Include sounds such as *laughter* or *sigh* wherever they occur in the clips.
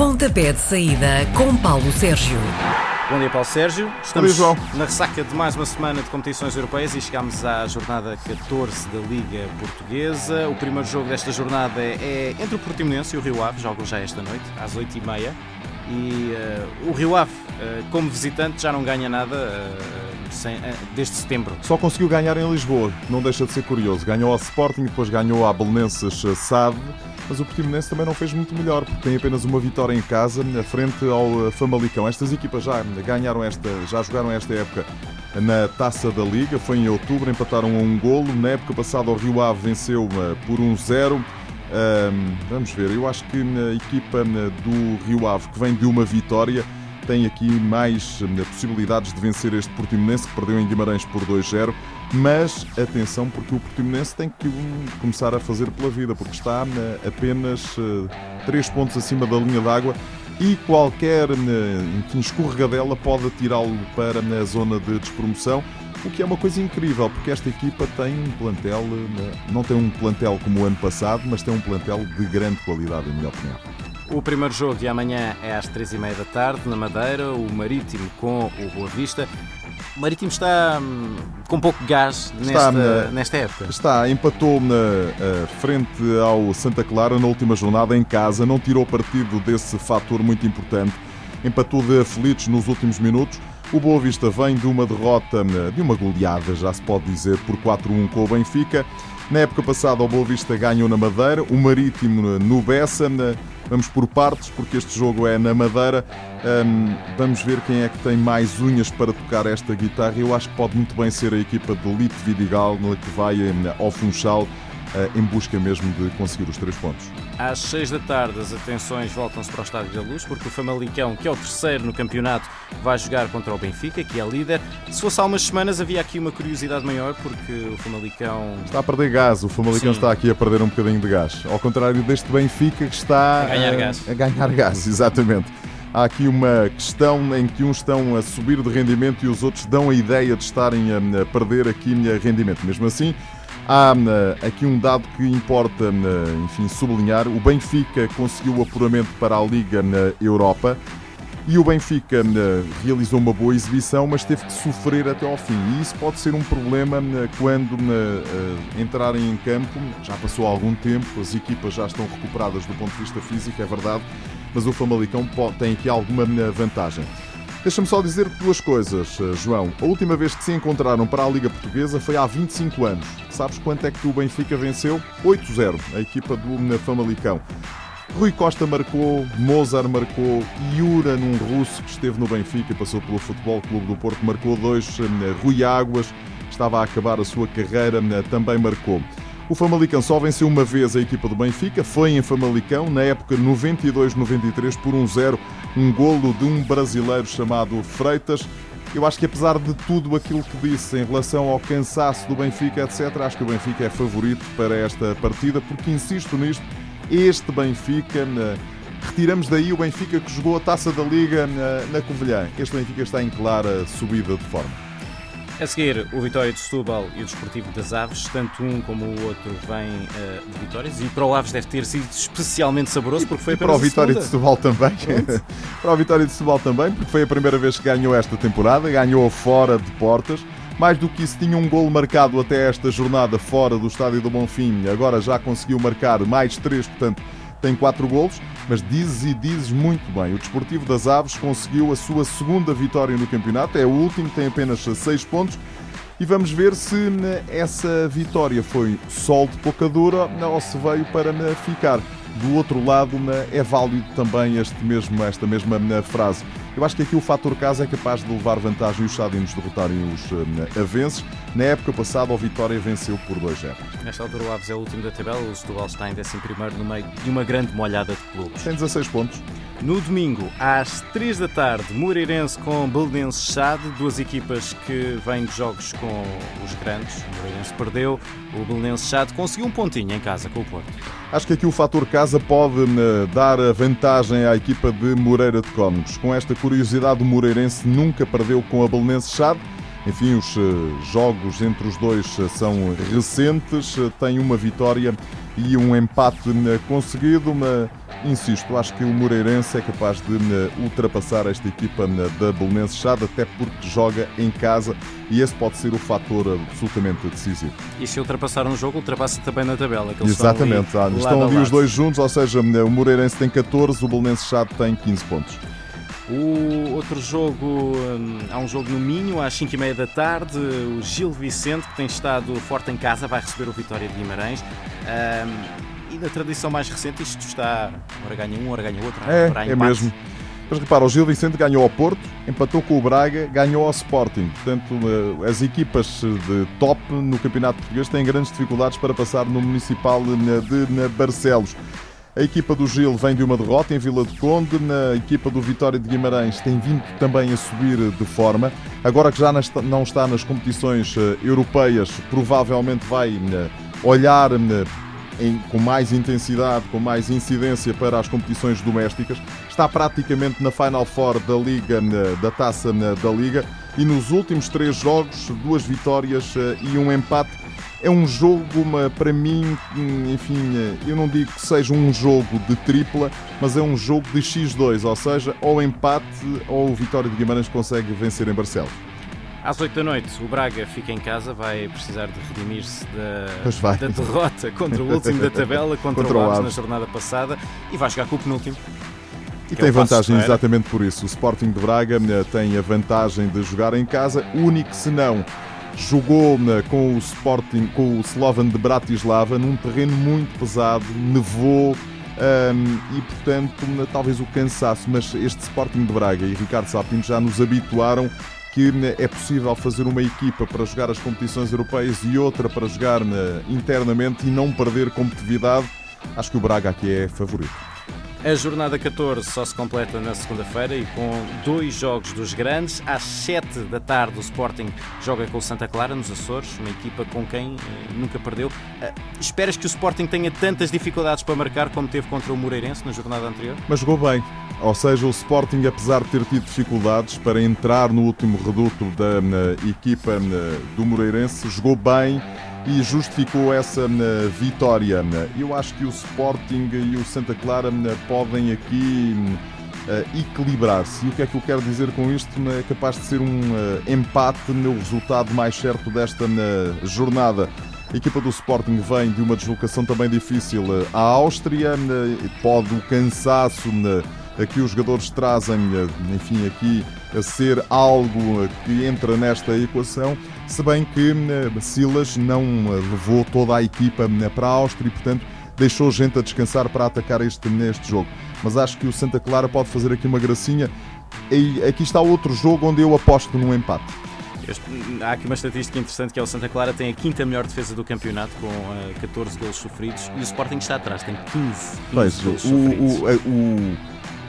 Pontapé de saída com Paulo Sérgio. Bom dia, Paulo Sérgio. Estamos na ressaca de mais uma semana de competições europeias e chegamos à jornada 14 da Liga Portuguesa. O primeiro jogo desta jornada é entre o Portimonense e o Rio Ave, jogam já esta noite, às 8h30. E eh, o Rio Ave, eh, como visitante, já não ganha nada eh, sem- eh, desde setembro. Só conseguiu ganhar em Lisboa, não deixa de ser curioso. Ganhou ao Sporting, depois ganhou à Belenenses eh, SAD, mas o Portimonense também não fez muito melhor, porque tem apenas uma vitória em casa, na frente ao eh, Famalicão. Estas equipas já ganharam esta, já jogaram esta época na Taça da Liga, foi em outubro, empataram a um golo. Na época passada o Rio Ave venceu por 1-0. Ahm, vamos ver, eu acho que a equipa do Rio Ave, que vem de uma vitória, tem aqui mais eh, possibilidades de vencer este Portimonense, que perdeu em Guimarães por 2-0. Mas atenção, porque o Portimonense tem que hum, começar a fazer pela vida, porque está eh, apenas 3 pontos acima da linha d'água e qualquer eh, enfim, escorregadela pode atirá-lo para a zona de despromoção. O que é uma coisa incrível, porque esta equipa tem um plantel, eh, não tem um plantel como o ano passado, mas tem um plantel de grande qualidade, em minha opinião. O primeiro jogo de amanhã é às 3h30 da tarde, na Madeira, o Marítimo com o Boa Vista. O Marítimo está hum, com pouco gás nesta, né? nesta época. Está, empatou na eh, frente ao Santa Clara na última jornada em casa, não tirou partido desse fator muito importante, empatou de aflitos nos últimos minutos. O Boa Vista vem de uma derrota, eh, de uma goleada, já se pode dizer, por 4-1 com o Benfica. Na época passada, o Boa Vista ganhou na Madeira, o Marítimo no Bessa. Vamos por partes, porque este jogo é na Madeira. Hum, vamos ver quem é que tem mais unhas para tocar esta guitarra. Eu acho que pode muito bem ser a equipa de Lipe Vidigal, que vai hum, ao Funchal em busca mesmo de conseguir os três pontos. Às 6 da tarde, as atenções voltam-se para o Estádio da Luz, porque o Famalicão, que é o terceiro no campeonato, vai jogar contra o Benfica, que é líder. Se fosse há umas semanas, havia aqui uma curiosidade maior, porque o Famalicão Está a perder gás, o Famalicão Sim. está aqui a perder um bocadinho de gás. Ao contrário deste Benfica que está A ganhar eh, gás. A ganhar gás, *laughs* exatamente. Há aqui uma questão em que uns estão a subir de rendimento e os outros dão a ideia de estarem a, perder aqui eh, rendimento. Mesmo assim, há eh, aqui um dado que importa, eh, enfim, sublinhar. O Benfica conseguiu o apuramento para a Liga na Europa. E o Benfica realizou uma boa exibição, mas teve que sofrer até ao fim. E isso pode ser um problema quando eh, entrarem em campo. Já passou algum tempo, as equipas já estão recuperadas do ponto de vista físico, é verdade, mas o Famalicão tem aqui alguma vantagem. Deixa-me só dizer duas coisas, eh, João. A última vez que se encontraram para a Liga Portuguesa foi há 25 anos. Sabes quanto é que o Benfica venceu? 8-0, a equipa do Famalicão. Rui Costa marcou, Mozart marcou, Yura, num russo que esteve no Benfica e passou pelo Futebol Clube do Porto, marcou dois. eh, Rui Águas, estava a acabar a sua carreira, eh, também marcou. O Famalicão só venceu uma vez a equipa do Benfica, foi em Famalicão, na época 92-93, por 1-0, um golo de um brasileiro chamado Freitas. Eu acho que apesar de tudo aquilo que disse em relação ao cansaço do Benfica, etc., acho que o Benfica é favorito para esta partida, porque insisto nisto, este Benfica, retiramos daí o Benfica que jogou a Taça da Liga na, na Covilhã. Este Benfica está em clara subida de forma. A seguir, o Vitória de Setúbal e o Desportivo das Aves, tanto um como o outro vêm eh, de vitórias e para o Aves deve ter sido especialmente saboroso porque foi E para o apenas Vitória de. Setúbal também. *laughs* para o Vitória de Setúbal também, porque foi a primeira vez que ganhou esta temporada, ganhou fora de portas. Mais do que isso, tinha um golo marcado até esta jornada fora do Estádio do Bonfim. Agora já conseguiu marcar mais três, portanto tem quatro golos. Mas dizes e dizes muito bem. O Desportivo das Aves conseguiu a sua segunda vitória no campeonato. É o último, tem apenas seis pontos. E vamos ver se né, essa vitória foi sol de pouca dura né, ou se veio para né, ficar. Do outro lado, é válido também este mesmo, esta mesma frase. Eu acho que aqui o fator casa é capaz de levar vantagem e os Sadinos derrotarem os né, avenses. Na época passada, o Vitória venceu por 2-0. Nesta altura o Aves é o último da tabela, o Setúbal está em 11 no meio de uma grande molhada de clubes. Tem 16 pontos. No domingo, às 3 da tarde, Moreirense com Belenenses Chade, duas equipas que vêm de jogos com os grandes. O Moreirense perdeu, o Belenenses Chade conseguiu um pontinho em casa com o Porto. Acho que aqui o fator casa pode né, dar vantagem à equipa de Moreira de Cónegos. Com esta curiosidade, o Moreirense nunca perdeu com a Belenense Chade. enfim, os jogos entre os dois são recentes, tem uma vitória e um empate conseguido. Insisto, acho que o Moreirense é capaz de ultrapassar esta equipa da Belenense Chade, até porque joga em casa e esse pode ser o fator absolutamente decisivo. E se ultrapassar um jogo, ultrapassa também na tabela. Exatamente, estão ali, estão ali os dois juntos, ou seja, o Moreirense tem 14, o Belenense Chade tem 15 pontos. O outro jogo, hum, há um jogo no Minho às 5h30 da tarde. O Gil Vicente, que tem estado forte em casa, vai receber o Vitória de Guimarães. Um, e da tradição mais recente, isto está. Ora ganha um, ora ganha outro. É, é mesmo. Mas repara, o Gil Vicente ganhou ao Porto, empatou com o Braga, ganhou ao Sporting. Portanto, eh, as equipas de top no Campeonato Português têm grandes dificuldades para passar no Municipal de Barcelos. A equipa do Gil vem de uma derrota em Vila do Conde. Na equipa do Vitória de Guimarães tem vindo também a subir de forma. Agora que já não está nas competições eh, europeias, provavelmente vai eh, olhar eh, com mais intensidade, com mais incidência para as competições domésticas. Está praticamente na Final Four da Liga, da Taça da Liga. E nos últimos três jogos, duas vitórias e um empate é um jogo, uma, para mim, enfim, eu não digo que seja um jogo de tripla, mas é um jogo de X2, ou seja, ou empate ou o Vitória de Guimarães consegue vencer em Barcelos. Às 8 da noite, o Braga fica em casa, vai precisar de redimir-se da, da, derrota *laughs* contra o último da tabela, contra, contra o Aves na jornada passada, e vai jogar com o penúltimo. E tem é vantagem exatamente por isso. O Sporting de Braga eh, tem a vantagem de jogar em casa, único se não jogou com o Sporting, com o Slovan de Bratislava, num terreno muito pesado, nevou. Um, e portanto, talvez o cansaço, mas este Sporting de Braga e Ricardo Sapinto já nos habituaram que é possível fazer uma equipa para jogar as competições europeias e outra para jogar internamente e não perder competitividade. Acho que o Braga aqui é favorito. A jornada 14 só se completa na segunda-feira e com dois jogos dos grandes. Às 7 da tarde, o Sporting joga com o Santa Clara, nos Açores, uma equipa com quem eh, nunca perdeu. Uh, esperas que o Sporting tenha tantas dificuldades para marcar como teve contra o Moreirense na jornada anterior? Mas jogou bem. Ou seja, o Sporting, apesar de ter tido dificuldades para entrar no último reduto da na, equipa do Moreirense, jogou bem e justificou essa vitória. Eu acho que o Sporting e o Santa Clara podem aqui uh, equilibrar-se. E o que é que eu quero dizer com isto? É capaz de ser um uh, empate no resultado mais certo desta jornada. A equipa do Sporting vem de uma deslocação também difícil à Áustria, pode o cansaço que os jogadores trazem, enfim, aqui a ser algo que entra nesta equação, se bem que Silas não levou toda a equipa para a Áustria e, portanto, deixou gente a descansar para atacar este, neste jogo. Mas acho que o Santa Clara pode fazer aqui uma gracinha. E aqui está outro jogo onde eu aposto num empate. Há aqui uma estatística interessante que é o Santa Clara tem a quinta melhor defesa do campeonato com uh, 14 golos sofridos e o Sporting está atrás, tem 15, 15 pois, golos o, sofridos. O, o,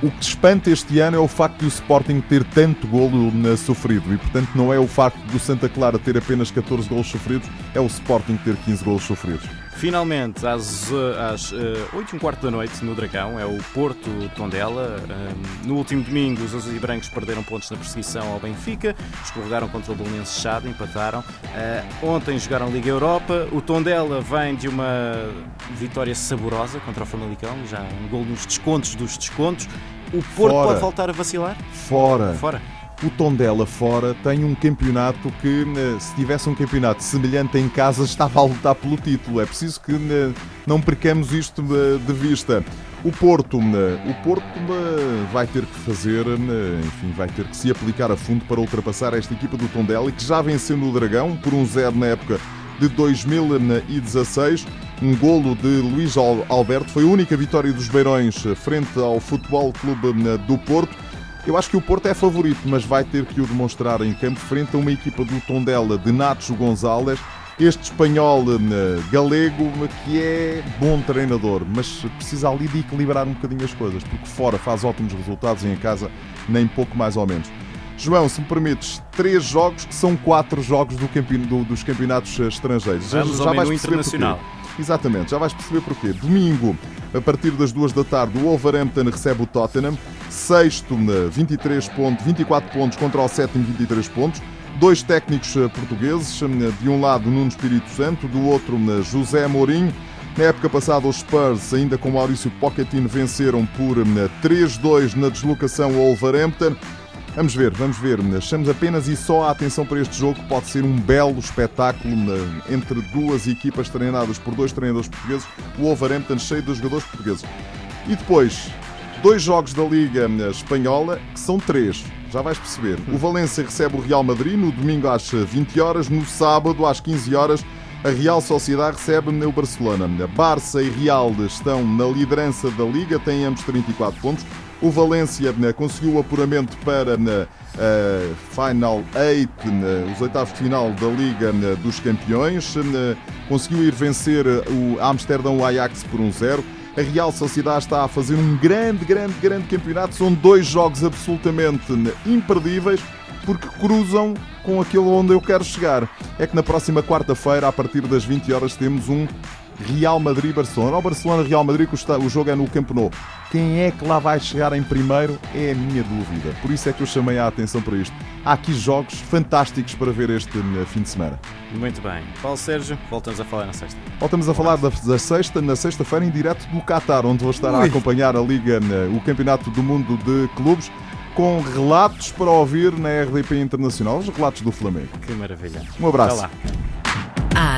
o que espanta este ano é o facto de o Sporting ter tanto golo sofrido e, portanto, não é o facto do Santa Clara ter apenas 14 golos sofridos, é o Sporting ter 15 golos sofridos. Finalmente, às, às uh, 8 e um quarto da noite, no Dragão, é o Porto Tondela. Um, no último domingo, os azuis e brancos perderam pontos na perseguição ao Benfica, escorregaram contra o Belenense Chade, empataram. Uh, ontem jogaram Liga Europa. O Tondela vem de uma vitória saborosa contra o Famalicão, já um gol nos descontos dos descontos. O Porto Fora. pode voltar a vacilar? Fora. Fora. O Tondela fora tem um campeonato que, eh, se tivesse um campeonato semelhante em casa, estava a lutar pelo título. É preciso que eh, não percamos isto de vista. O Porto, eh, o Porto vai ter que fazer, enfim, vai ter que se aplicar a fundo para ultrapassar esta equipa do Tondela, que já venceu no Dragão por um zero na época de 2016. Um golo de Luís Alberto foi a única vitória dos Beirões frente ao Futebol Clube do Porto. Eu acho que o Porto é favorito, mas vai ter que o demonstrar em campo frente a uma equipa do Tondela de Nacho Gonzalez, este espanhol eh, galego que é bom treinador, mas precisa ali de equilibrar um bocadinho as coisas, porque fora faz ótimos resultados e em casa nem pouco mais ou menos. João, se me permites, três jogos que são quatro jogos do campe... do, dos campeonatos estrangeiros. Vamos já, já vais internacional. Porquê. Exatamente, já vais perceber porquê. Domingo, a partir das duas da tarde, o Wolverhampton recebe o Tottenham. Sexto, 23 pontos, 24 pontos contra o sétimo, 23 pontos. dois técnicos portugueses, de um lado Nuno Espírito Santo, do outro José Mourinho. Na época passada, os Spurs, ainda com Maurício Pochettino, venceram por 3-2 na deslocação ao Wolverhampton. Vamos ver, vamos ver. Achamos apenas e só a atenção para este jogo. Pode ser um belo espetáculo entre duas equipas treinadas por dois treinadores portugueses. O Wolverhampton cheio de jogadores portugueses. E depois, dois jogos da Liga Espanhola, que são três. Já vais perceber. O Valência recebe o Real Madrid no domingo às 20 horas, no sábado às 15 horas a Real Sociedade recebe o Barcelona. Barça e Real estão na liderança da Liga, têm ambos 34 pontos. O Valência né, conseguiu o apuramento para a né, Final 8, né, os oitavos de final da Liga dos Campeões. Conseguiu ir vencer o Amsterdão Ajax por 1-0. A Real Sociedade está a fazer um grande, grande, grande campeonato. São dois jogos absolutamente imperdíveis porque cruzam com aquilo onde eu quero chegar. É que na próxima quarta-feira, a partir das 20 horas, temos um Real Madrid-Barcelona. O Barcelona-Real Madrid, o jogo é no Camp Nou. Quem é que lá vai chegar em primeiro é a minha dúvida. Por isso é que eu chamei a atenção para isto. Há aqui jogos fantásticos para ver este eh, fim de semana. Muito bem. Paulo Sérgio, voltamos a falar na sexta. Voltamos a falar da, da sexta, na sexta-feira, em direto do Qatar, onde vou estar Ui. a acompanhar a Liga, o Campeonato do Mundo de Clubes com relatos para ouvir na RDP Internacional, os relatos do Flamengo. Que maravilha. Um abraço.